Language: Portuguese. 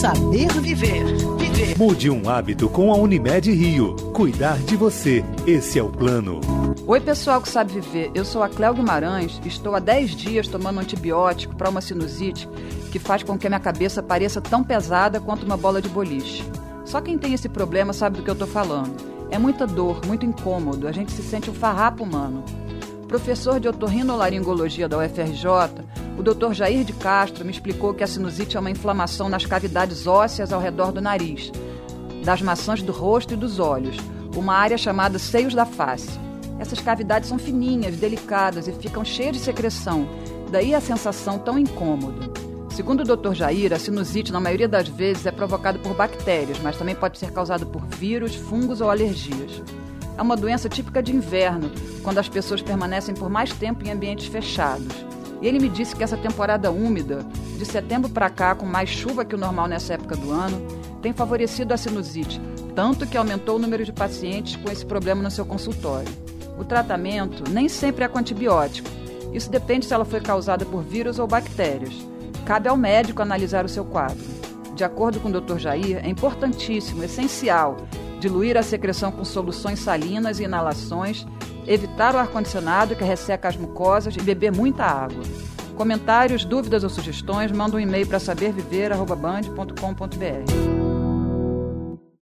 Saber viver. Viver. Mude um hábito com a Unimed Rio. Cuidar de você. Esse é o plano. Oi, pessoal que sabe viver. Eu sou a Cléo Guimarães. Estou há 10 dias tomando antibiótico para uma sinusite que faz com que a minha cabeça pareça tão pesada quanto uma bola de boliche. Só quem tem esse problema sabe do que eu estou falando. É muita dor, muito incômodo. A gente se sente um farrapo humano. Professor de otorrinolaringologia da UFRJ, o Dr. Jair de Castro me explicou que a sinusite é uma inflamação nas cavidades ósseas ao redor do nariz, das maçãs do rosto e dos olhos, uma área chamada seios da face. Essas cavidades são fininhas, delicadas e ficam cheias de secreção, daí a sensação tão incômoda. Segundo o Dr. Jair, a sinusite, na maioria das vezes, é provocada por bactérias, mas também pode ser causada por vírus, fungos ou alergias é uma doença típica de inverno, quando as pessoas permanecem por mais tempo em ambientes fechados. E ele me disse que essa temporada úmida, de setembro para cá, com mais chuva que o normal nessa época do ano, tem favorecido a sinusite, tanto que aumentou o número de pacientes com esse problema no seu consultório. O tratamento nem sempre é com antibiótico. Isso depende se ela foi causada por vírus ou bactérias. Cabe ao médico analisar o seu quadro. De acordo com o Dr. Jair, é importantíssimo, essencial, diluir a secreção com soluções salinas e inalações, evitar o ar-condicionado que resseca as mucosas e beber muita água. Comentários, dúvidas ou sugestões, manda um e-mail para saberviver.band.com.br.